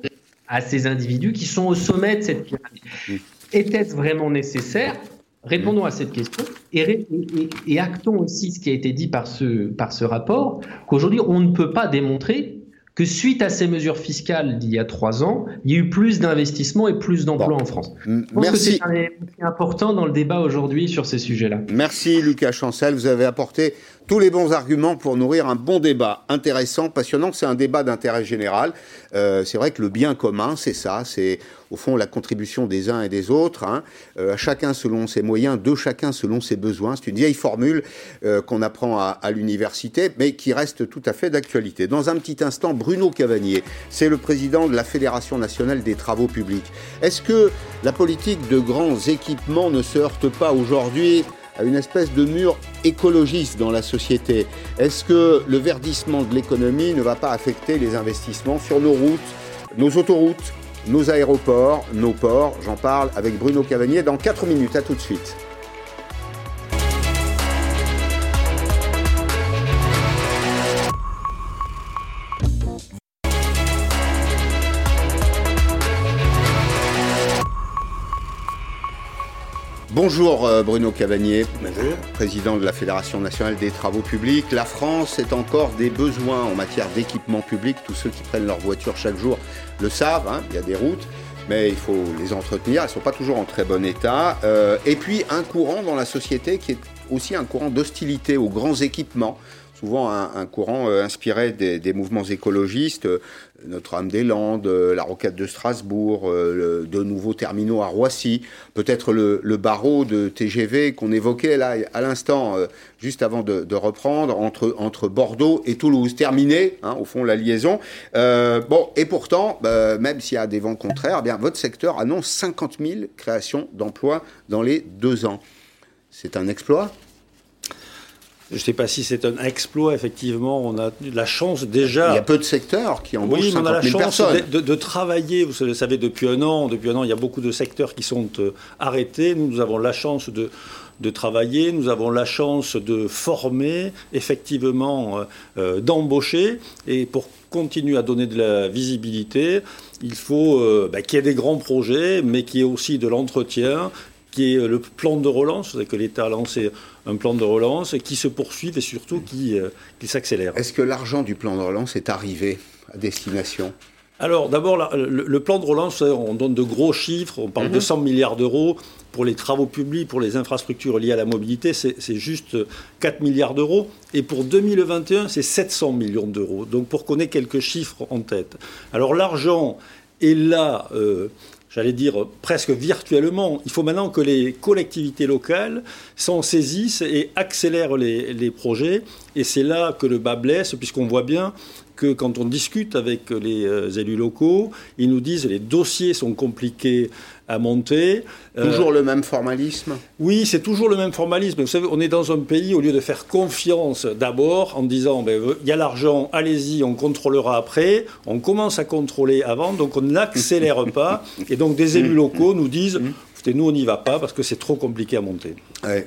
à ces individus qui sont au sommet de cette pyramide. Était-ce vraiment nécessaire? Répondons à cette question et, et, actons aussi ce qui a été dit par ce, par ce rapport, qu'aujourd'hui, on ne peut pas démontrer que suite à ces mesures fiscales d'il y a trois ans, il y a eu plus d'investissements et plus d'emplois en France. Je pense Merci. que c'est important dans le débat aujourd'hui sur ces sujets-là. Merci Lucas Chancel, vous avez apporté tous les bons arguments pour nourrir un bon débat intéressant, passionnant. C'est un débat d'intérêt général. Euh, c'est vrai que le bien commun, c'est ça, c'est au fond la contribution des uns et des autres, hein. euh, chacun selon ses moyens, de chacun selon ses besoins. C'est une vieille formule euh, qu'on apprend à, à l'université, mais qui reste tout à fait d'actualité. Dans un petit instant, Bruno Cavagnier, c'est le président de la Fédération nationale des travaux publics. Est-ce que la politique de grands équipements ne se heurte pas aujourd'hui à une espèce de mur écologiste dans la société Est-ce que le verdissement de l'économie ne va pas affecter les investissements sur nos routes, nos autoroutes, nos aéroports, nos ports? J'en parle avec Bruno Cavanier dans 4 minutes. À tout de suite. Bonjour euh, Bruno Cavagnier, président de la Fédération nationale des travaux publics. La France est encore des besoins en matière d'équipement public. Tous ceux qui prennent leur voiture chaque jour le savent, hein. il y a des routes, mais il faut les entretenir. Elles ne sont pas toujours en très bon état. Euh, et puis un courant dans la société qui est aussi un courant d'hostilité aux grands équipements souvent un, courant euh, inspiré des, mouvements écologistes, euh, Notre-Dame-des-Landes, euh, la Rocade de Strasbourg, de nouveaux terminaux à Roissy, peut-être le, barreau de TGV qu'on évoquait là à l'instant, juste avant de, reprendre, entre, Bordeaux et Toulouse. Terminé, hein, au fond, la liaison. bon, et pourtant, même s'il y a des vents contraires, eh bien, votre secteur annonce 50 000 créations d'emplois dans les deux ans. C'est un exploit? Je ne sais pas si c'est un exploit, effectivement. On a la chance déjà. Il y a peu de secteurs qui embauchent oui, 50 on a la chance de, travailler. Vous le savez, depuis un an, depuis un an, il y a beaucoup de secteurs qui sont euh, arrêtés. Nous, nous avons la chance de, de travailler, nous avons la chance de former, effectivement, euh, euh, d'embaucher. Et pour continuer à donner de la visibilité, il faut bah, qu'il y ait des grands projets, mais qu'il y ait aussi de l'entretien, qui est le plan de relance, c'est que l'État a lancé un plan de relance qui se poursuit et surtout qui, euh, qui s'accélère. Est-ce que l'argent du plan de relance est arrivé à destination? Alors d'abord, le, plan de relance, on donne de gros chiffres, on parle de 100 mhm. milliards d'euros pour les travaux publics, pour les infrastructures liées à la mobilité, c'est juste 4 milliards d'euros. Et pour 2021, c'est 700 millions d'euros. Donc pour qu'on ait quelques chiffres en tête. Alors l'argent est là. Euh, j'allais dire presque virtuellement. Il faut maintenant que les collectivités locales s'en saisissent et accélèrent les, projets. Et c'est là que le bas blesse, puisqu'on voit bien que quand on discute avec les euh, élus locaux, ils nous disent les dossiers sont compliqués à monter. Euh, toujours le même formalisme? Oui, c'est toujours le même formalisme. Vous savez, on est dans un pays, au lieu de faire confiance d'abord en disant ben, il y a l'argent, allez-y, on contrôlera après, on commence à contrôler avant, donc on n'accélère pas. Et donc des élus locaux nous disent nous, on n'y va pas parce que c'est trop compliqué à monter.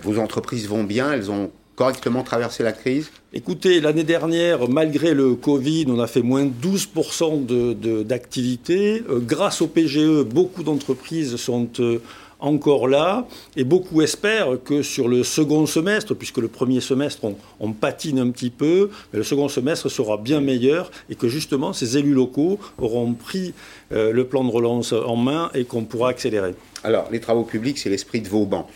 vos entreprises vont bien, elles ont correctement traversé la crise Écoutez, l'année dernière, malgré le Covid, on a fait moins 12% d'activité. De, euh, grâce au PGE, beaucoup d'entreprises sont euh, encore là et beaucoup espèrent que sur le second semestre, puisque le premier semestre on, patine un petit peu, mais le second semestre sera bien meilleur et que justement ces élus locaux auront pris euh, le plan de relance en main et qu'on pourra accélérer. Alors les travaux publics, c'est l'esprit de Vauban.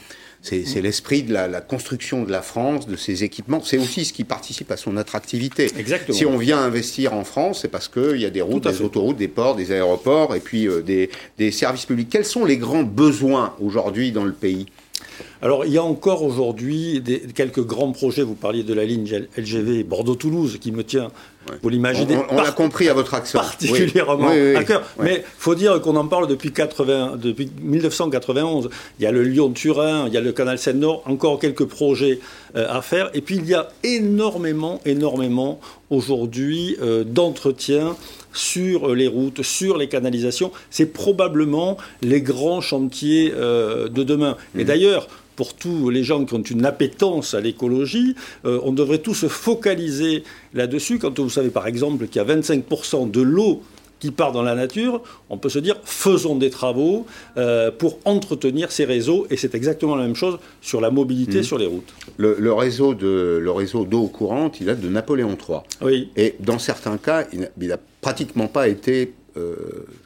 C'est l'esprit de la, construction de la France, de ses équipements. C'est aussi ce qui participe à son attractivité. Exactement. Si on vient investir en France, c'est parce qu'il y a des routes, des autoroutes, des ports, des aéroports et puis euh, des, des services publics. Quels sont les grands besoins aujourd'hui dans le pays? Alors, il y a encore aujourd'hui quelques grands projets. Vous parliez de la ligne LGV Bordeaux-Toulouse qui me tient, vous l'imaginez. On, a compris à votre accent. Particulièrement à cœur. Mais il faut dire qu'on en parle depuis, 80, depuis 1991. Il y a le Lyon-Turin, il y a le canal Seine-Nord, encore quelques projets euh, à faire. Et puis, il y a énormément, énormément aujourd'hui euh, d'entretien sur les routes, sur les canalisations. C'est probablement les grands chantiers euh, de demain. Et mmh. d'ailleurs, pour tous les gens qui ont une appétence à l'écologie, euh, on devrait tous se focaliser là-dessus. Quand vous savez par exemple qu'il y a 25% de l'eau qui part dans la nature, on peut se dire faisons des travaux euh, pour entretenir ces réseaux et c'est exactement la même chose sur la mobilité mmh. sur les routes. Le, réseau de le réseau d'eau courante, il date de Napoléon III. Oui. Et dans certains cas, il n'a pratiquement pas été euh,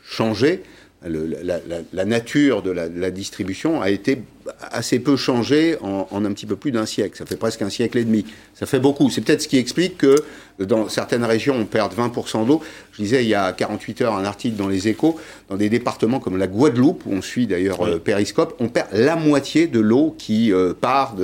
changé la, nature de la, distribution a été assez peu changée en, un petit peu plus d'un siècle. Ça fait presque un siècle et demi. Ça fait beaucoup. C'est peut-être ce qui explique que dans certaines régions, on perd 20% d'eau. Je disais il y a 48 heures un article dans les échos, dans des départements comme la Guadeloupe, où on suit d'ailleurs euh, Périscope, on perd la moitié de l'eau qui euh, part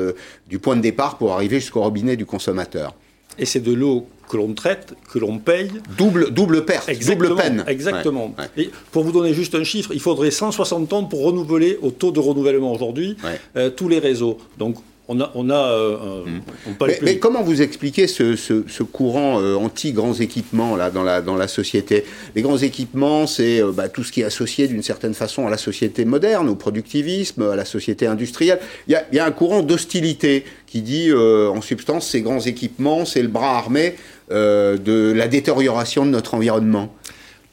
du point de départ pour arriver jusqu'au robinet du consommateur. Et c'est de l'eau que l'on traite, que l'on paye. Double, double perte, double peine. Exactement. Et pour vous donner juste un chiffre, il faudrait 160 ans pour renouveler au taux de renouvellement aujourd'hui euh, tous les réseaux. Donc on a, on a euh, mmh. mais, comment vous expliquez ce, courant euh, anti-grands équipements là, dans, la, dans la société? Les grands équipements, c'est bah, tout ce qui est associé d'une certaine façon à la société moderne, au productivisme, à la société industrielle. Il y a, y a un courant d'hostilité qui dit, en substance, ces grands équipements, c'est le bras armé euh, de la détérioration de notre environnement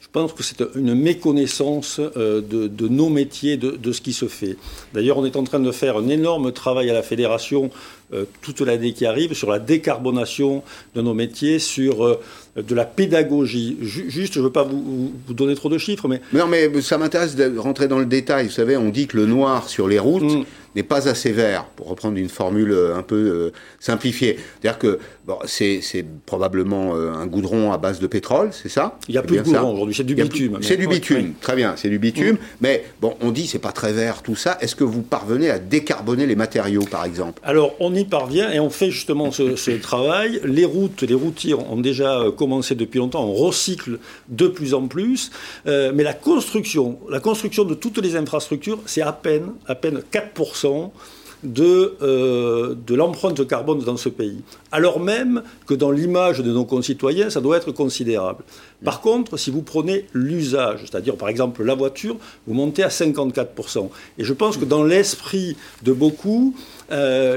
Je pense que c'est une méconnaissance euh, de, nos métiers, de, ce qui se fait. D'ailleurs, on est en train de faire un énorme travail à la fédération euh, toute l'année qui arrive sur la décarbonation de nos métiers, sur de la pédagogie. juste, je ne veux pas vous, donner trop de chiffres, mais... Non, mais ça m'intéresse de rentrer dans le détail. Vous savez, on dit que le noir sur les routes mm. N'est pas assez vert, pour reprendre une formule un peu simplifiée. C'est-à-dire que Bon, c'est probablement euh, un goudron à base de pétrole, c'est ça? Il n'y a plus de goudron aujourd'hui, c'est du bitume. C'est du bitume, très bien, c'est du bitume. Mais bon, on dit c'est pas très vert tout ça. Est-ce que vous parvenez à décarboner les matériaux, par exemple? Alors, on y parvient et on fait justement ce, travail. Les routes, les routiers ont déjà euh, commencé depuis longtemps. On recycle de plus en plus. Euh, mais la construction, la construction de toutes les infrastructures, c'est à peine, à peine 4% de, euh, de l'empreinte carbone dans ce pays. Alors même que dans l'image de nos concitoyens, ça doit être considérable. Par contre, si vous prenez l'usage, c'est-à-dire par exemple la voiture, vous montez à 54%. Et je pense que dans l'esprit de beaucoup, euh,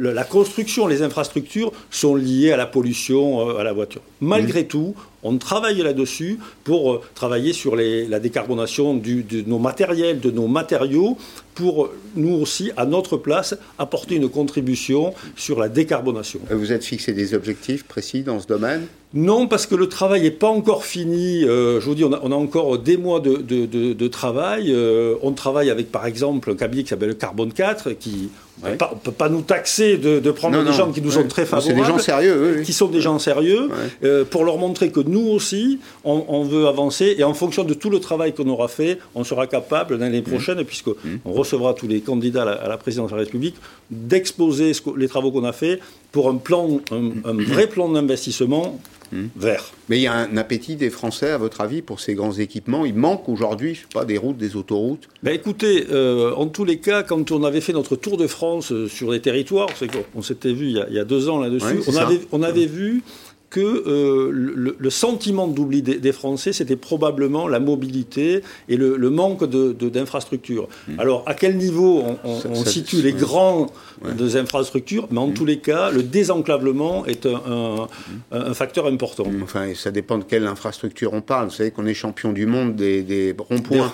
la construction, les infrastructures sont liées à la pollution, euh, à la voiture. Malgré tout, on travaille là-dessus pour euh, travailler sur la décarbonation de nos matériels, de nos matériaux, pour nous aussi, à notre place, apporter une contribution sur la décarbonation. Vous êtes fixé des objectifs précis dans ce domaine? Non, parce que le travail n'est pas encore fini. Euh, je vous dis, on a, encore des mois de, travail. Euh, on travaille avec, par exemple, un cabinet qui s'appelle Carbone 4, qui ne peut pas nous taxer de, prendre des gens qui nous sont très favorables. C'est des gens sérieux, Qui sont des gens sérieux, euh, pour leur montrer que nous aussi, on, veut avancer. Et en fonction de tout le travail qu'on aura fait, on sera capable l'année mmh. prochaine, puisqu'on mmh. recevra tous les candidats à la, présidence de la République, d'exposer les travaux qu'on a faits pour un plan, un, vrai plan d'investissement Hmm. Vert. Mais il y a un appétit des Français, à votre avis, pour ces grands équipements? Il manque aujourd'hui, je sais pas, des routes, des autoroutes? Ben Écoutez, euh, en tous les cas, quand on avait fait notre tour de France euh, sur les territoires, on s'était vu il y, a, deux ans là-dessus, on, avait, on avait vu que euh, le, sentiment d'oubli des, Français, c'était probablement la mobilité et le, manque d'infrastructures. De, hmm. Alors, à quel niveau on, situe les grandes infrastructures Mais en hmm. tous les cas, le désenclavement est un, un, facteur important. Enfin, ça dépend de quelle infrastructure on parle. Vous savez qu'on est champion du monde des, des ronds-points.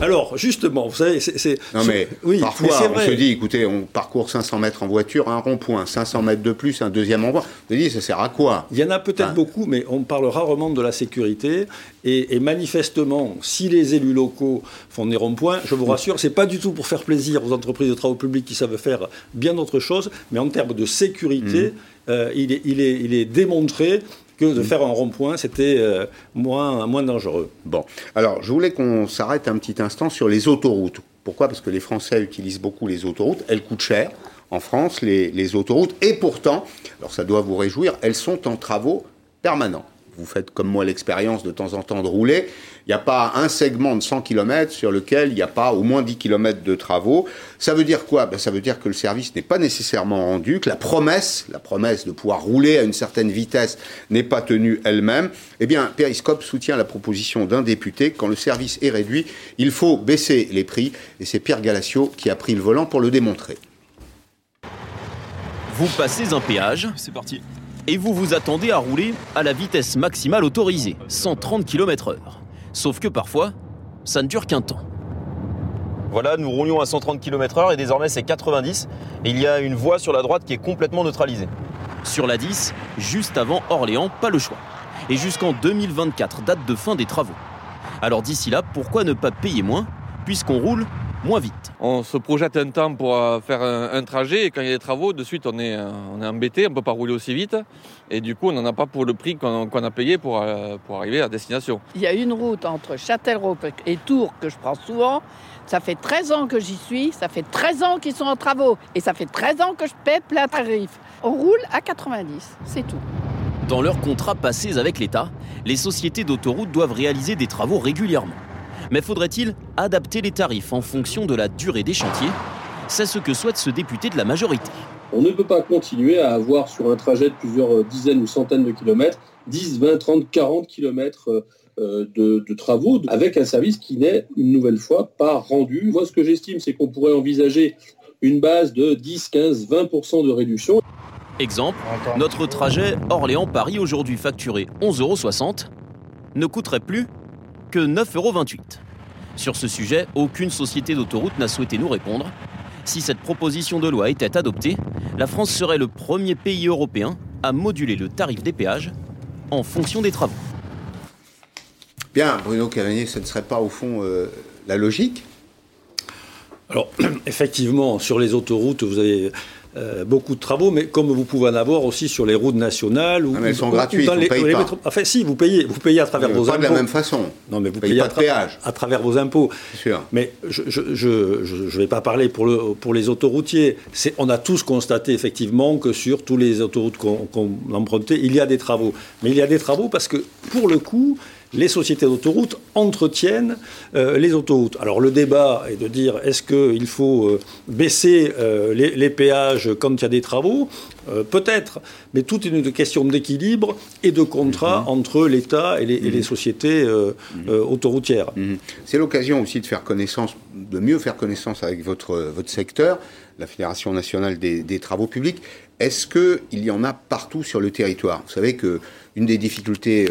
Alors, justement, vous savez, c'est. Non, mais oui, parfois, on se dit, écoutez, on parcourt 500 mètres en voiture, un rond-point, 500 mètres de plus, un deuxième rond-point. On se dit, ça sert à quoi Il y en a peut-être beaucoup, mais on parle rarement de la sécurité. Et, manifestement, si les élus locaux font des ronds-points, je vous rassure, c'est pas du tout pour faire plaisir aux entreprises de travaux publics qui savent faire bien d'autres choses, mais en termes de sécurité, mmh. euh, il, est, il, est, il est démontré que de mm. faire un rond-point, c'était euh, moins, moins dangereux. Bon, alors je voulais qu'on s'arrête un petit instant sur les autoroutes. Pourquoi? Parce que les Français utilisent beaucoup les autoroutes, elles coûtent cher en France, les, les autoroutes, et pourtant, alors ça doit vous réjouir, elles sont en travaux permanents vous faites comme moi l'expérience de temps en temps de rouler, il n'y a pas un segment de 100 km sur lequel il n'y a pas au moins 10 km de travaux. Ça veut dire quoi? Ben, Ça veut dire que le service n'est pas nécessairement rendu, que la promesse, la promesse de pouvoir rouler à une certaine vitesse n'est pas tenue elle-même. Eh bien, Periscope soutient la proposition d'un député. Quand le service est réduit, il faut baisser les prix. Et c'est Pierre Galassio qui a pris le volant pour le démontrer. Vous passez un péage. C'est parti et vous vous attendez à rouler à la vitesse maximale autorisée, 130 km/h. Sauf que parfois, ça ne dure qu'un temps. Voilà, nous roulions à 130 km/h et désormais c'est 90. Et il y a une voie sur la droite qui est complètement neutralisée. Sur la 10, juste avant Orléans, pas le choix. Et jusqu'en 2024, date de fin des travaux. Alors d'ici là, pourquoi ne pas payer moins, puisqu'on roule moins vite. On se projette un temps pour euh, faire un, trajet et quand il y a des travaux, de suite on est, euh, on est embêté, on ne peut pas rouler aussi vite et du coup on n'en a pas pour le prix qu'on a payé pour, euh, pour arriver à destination. Il y a une route entre Châtellerault et Tours que je prends souvent. Ça fait 13 ans que j'y suis, ça fait 13 ans qu'ils sont en travaux et ça fait 13 ans que je paie plein tarif. On roule à 90, c'est tout. Dans leurs contrats passés avec l'État, les sociétés d'autoroutes doivent réaliser des travaux régulièrement. Mais faudrait-il adapter les tarifs en fonction de la durée des chantiers? C'est ce que souhaite ce député de la majorité. On ne peut pas continuer à avoir sur un trajet de plusieurs dizaines ou centaines de kilomètres 10, 20, 30, 40 kilomètres euh, de, travaux avec un service qui n'est une nouvelle fois pas rendu. Moi, ce que j'estime, c'est qu'on pourrait envisager une base de 10, 15, 20% de réduction. Exemple, notre trajet Orléans-Paris aujourd'hui facturé 11,60 euros ne coûterait plus que 9,28 euros. Sur ce sujet, aucune société d'autoroute n'a souhaité nous répondre. Si cette proposition de loi était adoptée, la France serait le premier pays européen à moduler le tarif des péages en fonction des travaux. Bien, Bruno Cavanier, ce ne serait pas au fond euh, la logique? Alors, effectivement, sur les autoroutes, vous avez euh, beaucoup de travaux, mais comme vous pouvez en avoir aussi sur les routes nationales. Ou, ah, elles sont gratuites, vous pas. Enfin, si, vous payez, vous payez à travers vos impôts. Pas de la même façon. Non, mais vous, payez, à, à, travers vos impôts. Sûr. Mais je ne vais pas parler pour, le, pour les autoroutiers. On a tous constaté effectivement que sur tous les autoroutes qu'on qu empruntait, il y a des travaux. Mais il y a des travaux parce que, pour le coup, les sociétés d'autoroutes entretiennent euh, les autoroutes. Alors le débat est de dire est-ce qu'il faut euh, baisser euh, les, péages quand il y a des travaux? Peut-être, mais tout est une question d'équilibre et de contrat mhm. entre l'État et, les, mhm. sociétés mhm. autoroutières. C'est l'occasion aussi de faire connaissance, de mieux faire connaissance avec votre, votre secteur, la Fédération nationale des, des travaux publics. Est-ce qu'il y en a partout sur le territoire? Vous savez que une des difficultés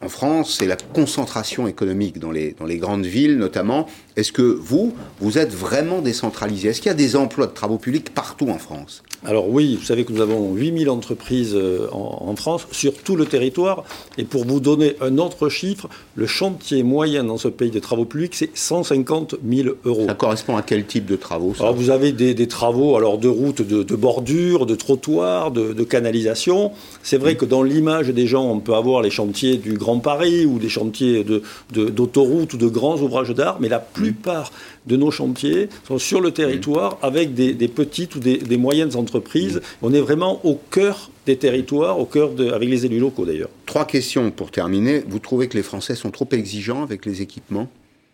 en France, c'est la concentration économique dans les, grandes villes notamment. Est-ce que vous, vous êtes vraiment décentralisé? Est-ce qu'il y a des emplois de travaux publics partout en France? Alors oui, vous savez que nous avons 8000 entreprises euh, en, France, sur tout le territoire. Et pour vous donner un autre chiffre, le chantier moyen dans ce pays de travaux publics, c'est 150 000 euros. Ça correspond à quel type de travaux alors, Vous avez des, travaux alors, de routes, de, bordures, de trottoirs, de, canalisation. C'est vrai mmh. que dans l'image des gens, on peut avoir les chantiers du Grand Paris ou des chantiers d'autoroutes ou de grands ouvrages d'art, mais la plupart de nos chantiers sont sur le territoire avec des, petites ou des, moyennes entreprises. On est vraiment au cœur des territoires, au cœur de, avec les élus locaux d'ailleurs. Trois questions pour terminer. Vous trouvez que les Français sont trop exigeants avec les équipements?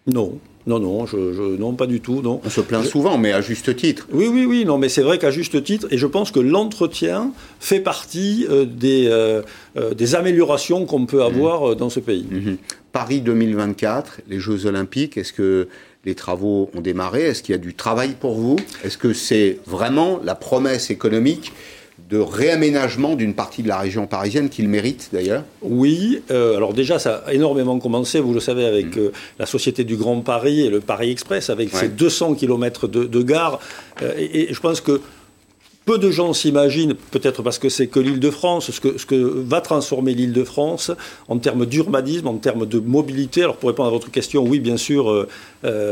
Non. Non, non, je, non, pas du tout. Non. On se plaint souvent, mais à juste titre. Oui, oui, oui, non, mais c'est vrai qu'à juste titre, et je pense que l'entretien fait partie euh, des, euh, euh, des améliorations qu'on peut avoir dans ce pays. Mhm. Paris 2024, les Jeux Olympiques, est-ce que les travaux ont démarré? Est-ce qu'il y a du travail pour vous? Est-ce que c'est vraiment la promesse économique de réaménagement d'une partie de la région parisienne qu'il mérite d'ailleurs? Oui, euh, alors déjà ça a énormément commencé, vous le savez, avec mm. euh, la Société du Grand Paris et le Paris Express, avec ses 200 km de, de gare. Euh, et, je pense que peu de gens s'imaginent, peut-être parce que c'est que l'île de France, ce que, ce que va transformer l'île de France en termes d'urbanisme, en termes de mobilité. Alors pour répondre à votre question, oui, bien sûr,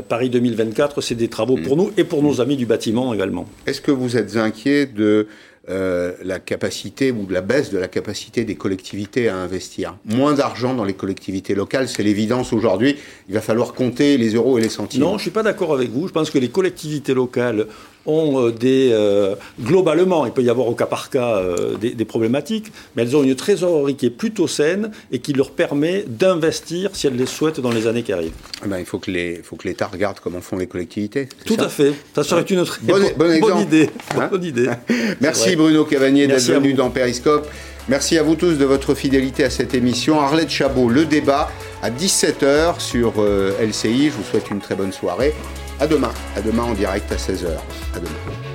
Paris 2024, c'est des travaux pour mm. nous et pour nos amis du bâtiment également. Est-ce que vous êtes inquiet de euh, la capacité ou la baisse de la capacité des collectivités à investir? Moins d'argent dans les collectivités locales, c'est l'évidence aujourd'hui. Il va falloir compter les euros et les centimes. Non, je ne suis pas d'accord avec vous. Je pense que les collectivités locales ont euh, des... Euh, globalement, il peut y avoir au cas par cas euh, des, problématiques, mais elles ont une trésorerie qui est plutôt saine et qui leur permet d'investir si elles les souhaitent dans les années qui arrivent. Eh ben, il faut que l'État regarde comment font les collectivités. Tout à fait. Ça serait une très bonne, idée. Hein bonne idée. Merci Bruno Cavanier d'être venu dans Periscope. Merci à vous tous de votre fidélité à cette émission. Arlette Chabot, le débat à 17h sur LCI. Je vous souhaite une très bonne soirée. À demain. À demain en direct à 16h. À demain.